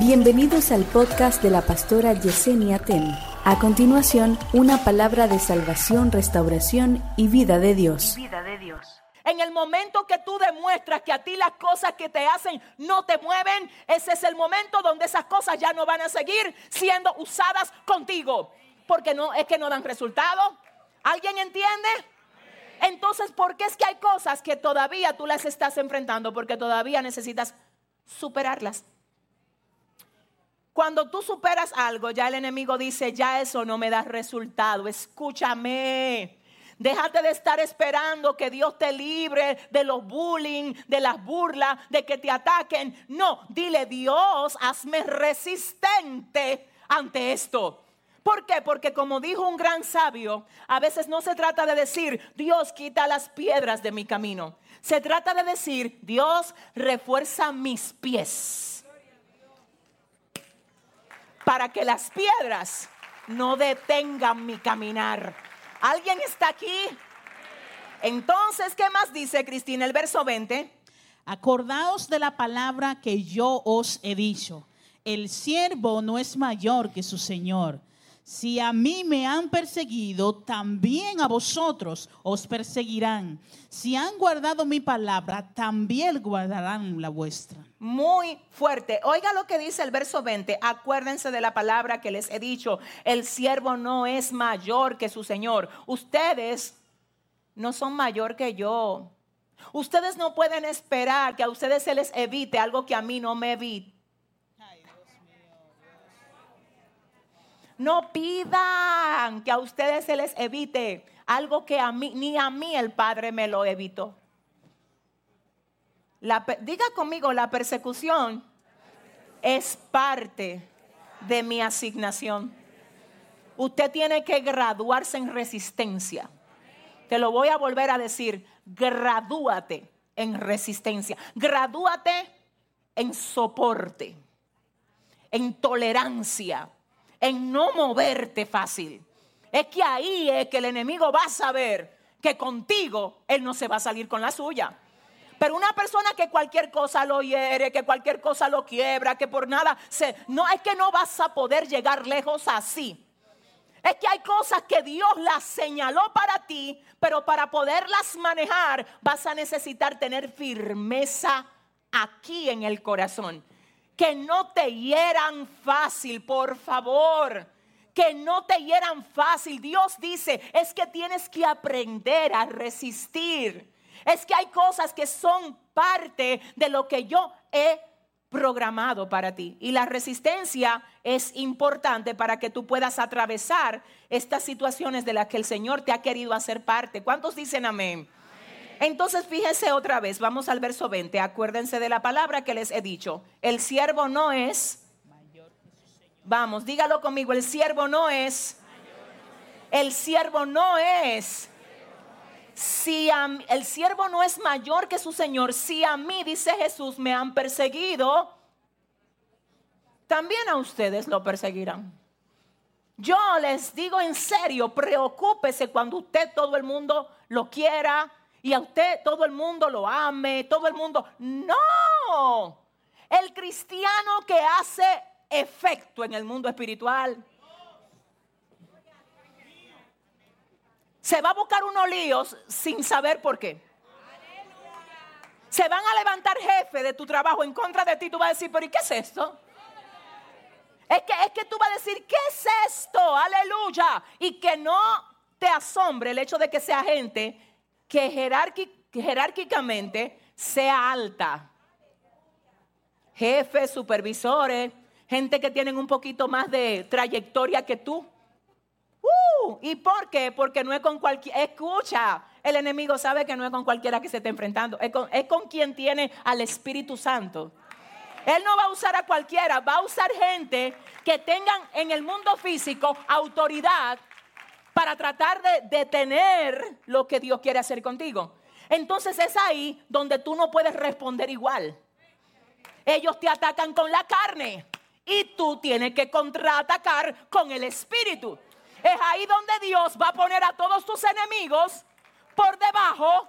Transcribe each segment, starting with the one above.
Bienvenidos al podcast de la pastora Yesenia Ten. A continuación, una palabra de salvación, restauración y vida de Dios. vida de Dios. En el momento que tú demuestras que a ti las cosas que te hacen no te mueven, ese es el momento donde esas cosas ya no van a seguir siendo usadas contigo. Porque no es que no dan resultado. ¿Alguien entiende? Entonces, ¿por qué es que hay cosas que todavía tú las estás enfrentando? Porque todavía necesitas superarlas. Cuando tú superas algo, ya el enemigo dice, ya eso no me da resultado. Escúchame. Déjate de estar esperando que Dios te libre de los bullying, de las burlas, de que te ataquen. No, dile Dios, hazme resistente ante esto. ¿Por qué? Porque como dijo un gran sabio, a veces no se trata de decir, Dios quita las piedras de mi camino. Se trata de decir, Dios refuerza mis pies. Para que las piedras no detengan mi caminar. ¿Alguien está aquí? Entonces, ¿qué más dice Cristina? El verso 20. Acordaos de la palabra que yo os he dicho. El siervo no es mayor que su Señor. Si a mí me han perseguido, también a vosotros os perseguirán. Si han guardado mi palabra, también guardarán la vuestra. Muy fuerte. Oiga lo que dice el verso 20. Acuérdense de la palabra que les he dicho. El siervo no es mayor que su Señor. Ustedes no son mayor que yo. Ustedes no pueden esperar que a ustedes se les evite algo que a mí no me evite. No pidan que a ustedes se les evite algo que a mí, ni a mí el Padre me lo evitó. diga conmigo, la persecución es parte de mi asignación. Usted tiene que graduarse en resistencia. Te lo voy a volver a decir, gradúate en resistencia. Gradúate en soporte, en tolerancia en no moverte fácil. Es que ahí es que el enemigo va a saber que contigo él no se va a salir con la suya. Pero una persona que cualquier cosa lo hiere, que cualquier cosa lo quiebra, que por nada no es que no vas a poder llegar lejos así. Es que hay cosas que Dios las señaló para ti, pero para poderlas manejar vas a necesitar tener firmeza aquí en el corazón que no te hieran fácil, por favor. Que no te hieran fácil. Dios dice, es que tienes que aprender a resistir. Es que hay cosas que son parte de lo que yo he programado para ti. Y la resistencia es importante para que tú puedas atravesar estas situaciones de las que el Señor te ha querido hacer parte. ¿Cuántos dicen amén? Entonces fíjense otra vez, vamos al verso 20, acuérdense de la palabra que les he dicho. El siervo no es... Vamos, dígalo conmigo, el siervo no es... El siervo no es... Si el siervo no es mayor que su Señor, si a mí, dice Jesús, me han perseguido, también a ustedes lo perseguirán. Yo les digo en serio, preocúpese cuando usted todo el mundo lo quiera, y a usted todo el mundo lo ame, todo el mundo... No, el cristiano que hace efecto en el mundo espiritual se va a buscar unos líos sin saber por qué. Se van a levantar jefe de tu trabajo en contra de ti. Tú vas a decir, pero ¿y qué es esto? Es que, es que tú vas a decir, ¿qué es esto? Aleluya. Y que no te asombre el hecho de que sea gente que jerárquicamente sea alta. Jefes, supervisores, gente que tienen un poquito más de trayectoria que tú. Uh, ¿Y por qué? Porque no es con cualquiera. Escucha, el enemigo sabe que no es con cualquiera que se está enfrentando. Es con, es con quien tiene al Espíritu Santo. Él no va a usar a cualquiera, va a usar gente que tengan en el mundo físico autoridad para tratar de detener lo que Dios quiere hacer contigo. Entonces es ahí donde tú no puedes responder igual. Ellos te atacan con la carne y tú tienes que contraatacar con el espíritu. Es ahí donde Dios va a poner a todos tus enemigos por debajo.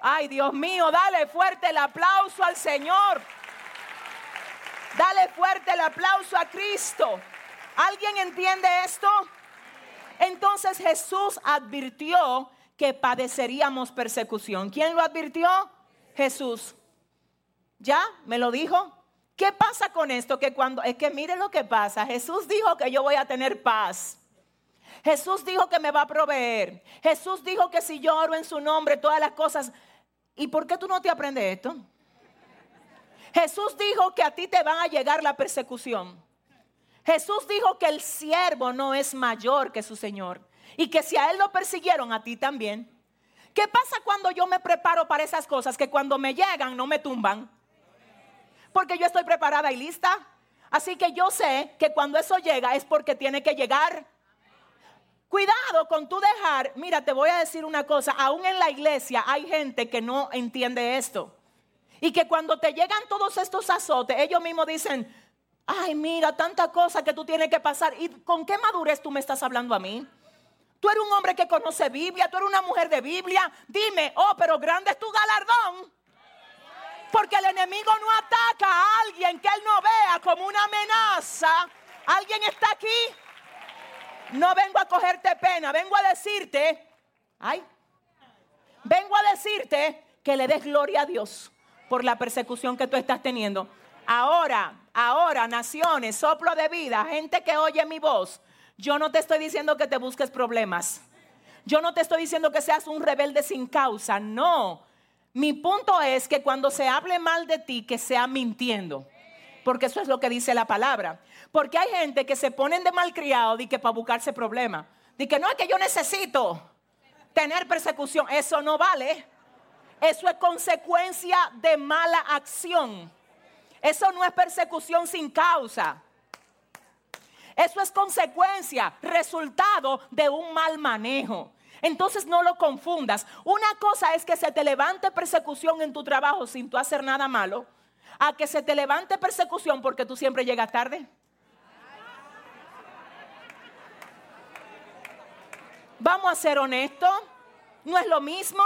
Ay, Dios mío, dale fuerte el aplauso al Señor. Dale fuerte el aplauso a Cristo. ¿Alguien entiende esto? Entonces Jesús advirtió que padeceríamos persecución. ¿Quién lo advirtió? Jesús. ¿Ya? ¿Me lo dijo? ¿Qué pasa con esto? Que cuando, es que mire lo que pasa. Jesús dijo que yo voy a tener paz. Jesús dijo que me va a proveer. Jesús dijo que si yo oro en su nombre, todas las cosas. ¿Y por qué tú no te aprendes esto? Jesús dijo que a ti te van a llegar la persecución. Jesús dijo que el siervo no es mayor que su Señor y que si a él lo persiguieron, a ti también. ¿Qué pasa cuando yo me preparo para esas cosas? Que cuando me llegan no me tumban. Porque yo estoy preparada y lista. Así que yo sé que cuando eso llega es porque tiene que llegar. Cuidado con tu dejar. Mira, te voy a decir una cosa. Aún en la iglesia hay gente que no entiende esto. Y que cuando te llegan todos estos azotes, ellos mismos dicen, ay, mira, tanta cosa que tú tienes que pasar. ¿Y con qué madurez tú me estás hablando a mí? Tú eres un hombre que conoce Biblia, tú eres una mujer de Biblia. Dime, oh, pero grande es tu galardón. Porque el enemigo no ataca a alguien que él no vea como una amenaza. ¿Alguien está aquí? No vengo a cogerte pena, vengo a decirte, ay, vengo a decirte que le des gloria a Dios por la persecución que tú estás teniendo. Ahora, ahora, naciones, soplo de vida, gente que oye mi voz, yo no te estoy diciendo que te busques problemas. Yo no te estoy diciendo que seas un rebelde sin causa, no. Mi punto es que cuando se hable mal de ti, que sea mintiendo. Porque eso es lo que dice la palabra. Porque hay gente que se ponen de malcriado y que para buscarse problemas. Y que no es que yo necesito tener persecución. Eso no vale. Eso es consecuencia de mala acción. Eso no es persecución sin causa. Eso es consecuencia, resultado de un mal manejo. Entonces no lo confundas. Una cosa es que se te levante persecución en tu trabajo sin tú hacer nada malo, a que se te levante persecución porque tú siempre llegas tarde. Vamos a ser honestos. No es lo mismo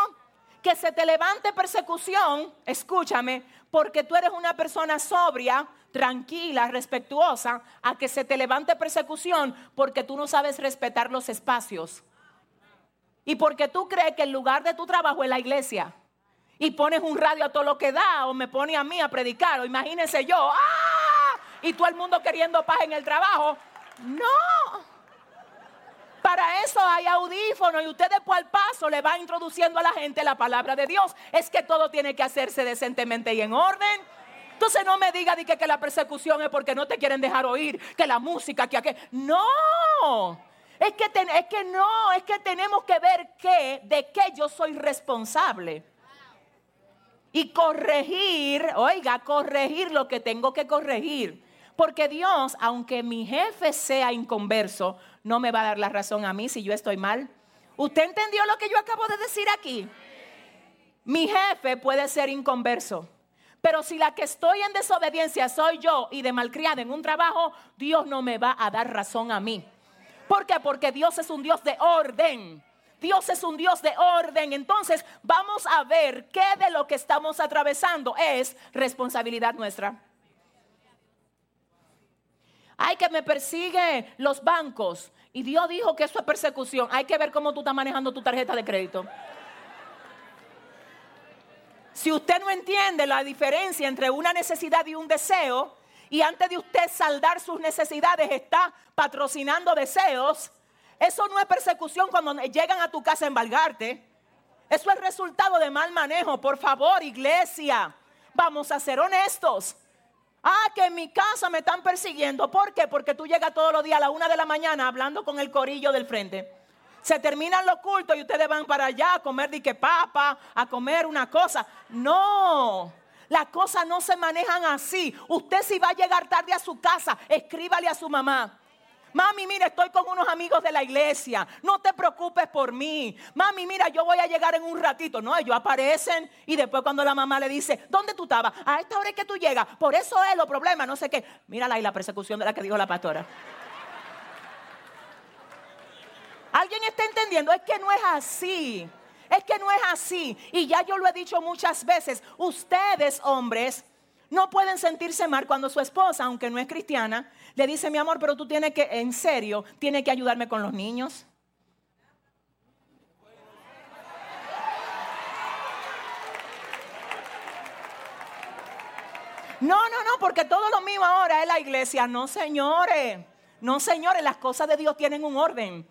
que se te levante persecución, escúchame, porque tú eres una persona sobria, tranquila, respetuosa, a que se te levante persecución porque tú no sabes respetar los espacios. Y porque tú crees que el lugar de tu trabajo es la iglesia. Y pones un radio a todo lo que da, o me pone a mí a predicar, o imagínense yo, ¡ah! Y todo el mundo queriendo paz en el trabajo. No. Para eso hay audífonos y usted después al paso le va introduciendo a la gente la palabra de Dios. Es que todo tiene que hacerse decentemente y en orden. Entonces no me diga que, que la persecución es porque no te quieren dejar oír, que la música, que aquel. No. Es que, es que no, es que tenemos que ver que, de qué yo soy responsable. Y corregir, oiga, corregir lo que tengo que corregir. Porque Dios, aunque mi jefe sea inconverso, no me va a dar la razón a mí si yo estoy mal. ¿Usted entendió lo que yo acabo de decir aquí? Mi jefe puede ser inconverso. Pero si la que estoy en desobediencia soy yo y de malcriada en un trabajo, Dios no me va a dar razón a mí. ¿Por qué? Porque Dios es un Dios de orden. Dios es un Dios de orden. Entonces vamos a ver qué de lo que estamos atravesando es responsabilidad nuestra. Hay que me persigue los bancos. Y Dios dijo que eso es persecución. Hay que ver cómo tú estás manejando tu tarjeta de crédito. Si usted no entiende la diferencia entre una necesidad y un deseo, y antes de usted saldar sus necesidades está patrocinando deseos, eso no es persecución cuando llegan a tu casa a embargarte. Eso es resultado de mal manejo. Por favor, iglesia, vamos a ser honestos. Ah, que en mi casa me están persiguiendo. ¿Por qué? Porque tú llegas todos los días a la una de la mañana hablando con el corillo del frente. Se terminan los cultos y ustedes van para allá a comer dique papa, a comer una cosa. No, las cosas no se manejan así. Usted si va a llegar tarde a su casa, escríbale a su mamá. Mami, mira, estoy con unos amigos de la iglesia. No te preocupes por mí. Mami, mira, yo voy a llegar en un ratito. No, ellos aparecen y después cuando la mamá le dice, ¿dónde tú estabas? A esta hora es que tú llegas. Por eso es los problemas, no sé qué. Mírala ahí la persecución de la que dijo la pastora. ¿Alguien está entendiendo? Es que no es así. Es que no es así. Y ya yo lo he dicho muchas veces. Ustedes, hombres, no pueden sentirse mal cuando su esposa, aunque no es cristiana, le dice, mi amor, pero tú tienes que, en serio, tienes que ayudarme con los niños. No, no, no, porque todo lo mío ahora es la iglesia. No, señores. No, señores, las cosas de Dios tienen un orden.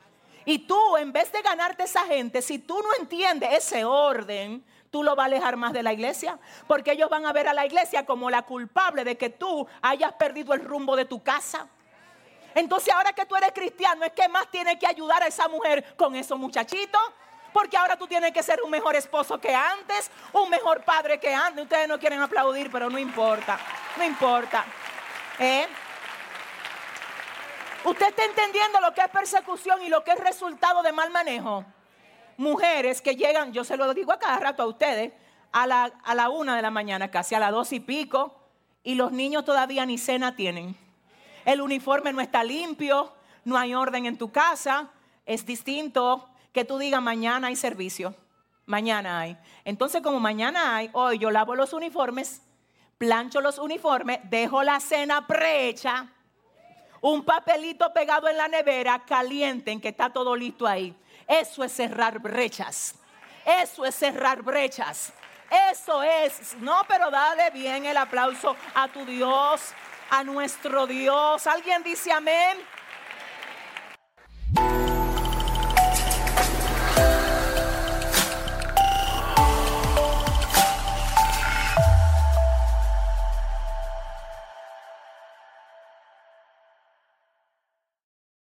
Y tú, en vez de ganarte esa gente, si tú no entiendes ese orden, tú lo vas a alejar más de la iglesia. Porque ellos van a ver a la iglesia como la culpable de que tú hayas perdido el rumbo de tu casa. Entonces ahora que tú eres cristiano, es que más tienes que ayudar a esa mujer con esos muchachitos. Porque ahora tú tienes que ser un mejor esposo que antes, un mejor padre que antes. Ustedes no quieren aplaudir, pero no importa, no importa. ¿Eh? ¿Usted está entendiendo lo que es persecución y lo que es resultado de mal manejo? Mujeres que llegan, yo se lo digo a cada rato a ustedes, a la, a la una de la mañana, casi a las dos y pico, y los niños todavía ni cena tienen. El uniforme no está limpio, no hay orden en tu casa, es distinto que tú digas mañana hay servicio, mañana hay. Entonces como mañana hay, hoy yo lavo los uniformes, plancho los uniformes, dejo la cena prehecha, un papelito pegado en la nevera, caliente, en que está todo listo ahí. Eso es cerrar brechas. Eso es cerrar brechas. Eso es. No, pero dale bien el aplauso a tu Dios, a nuestro Dios. ¿Alguien dice amén?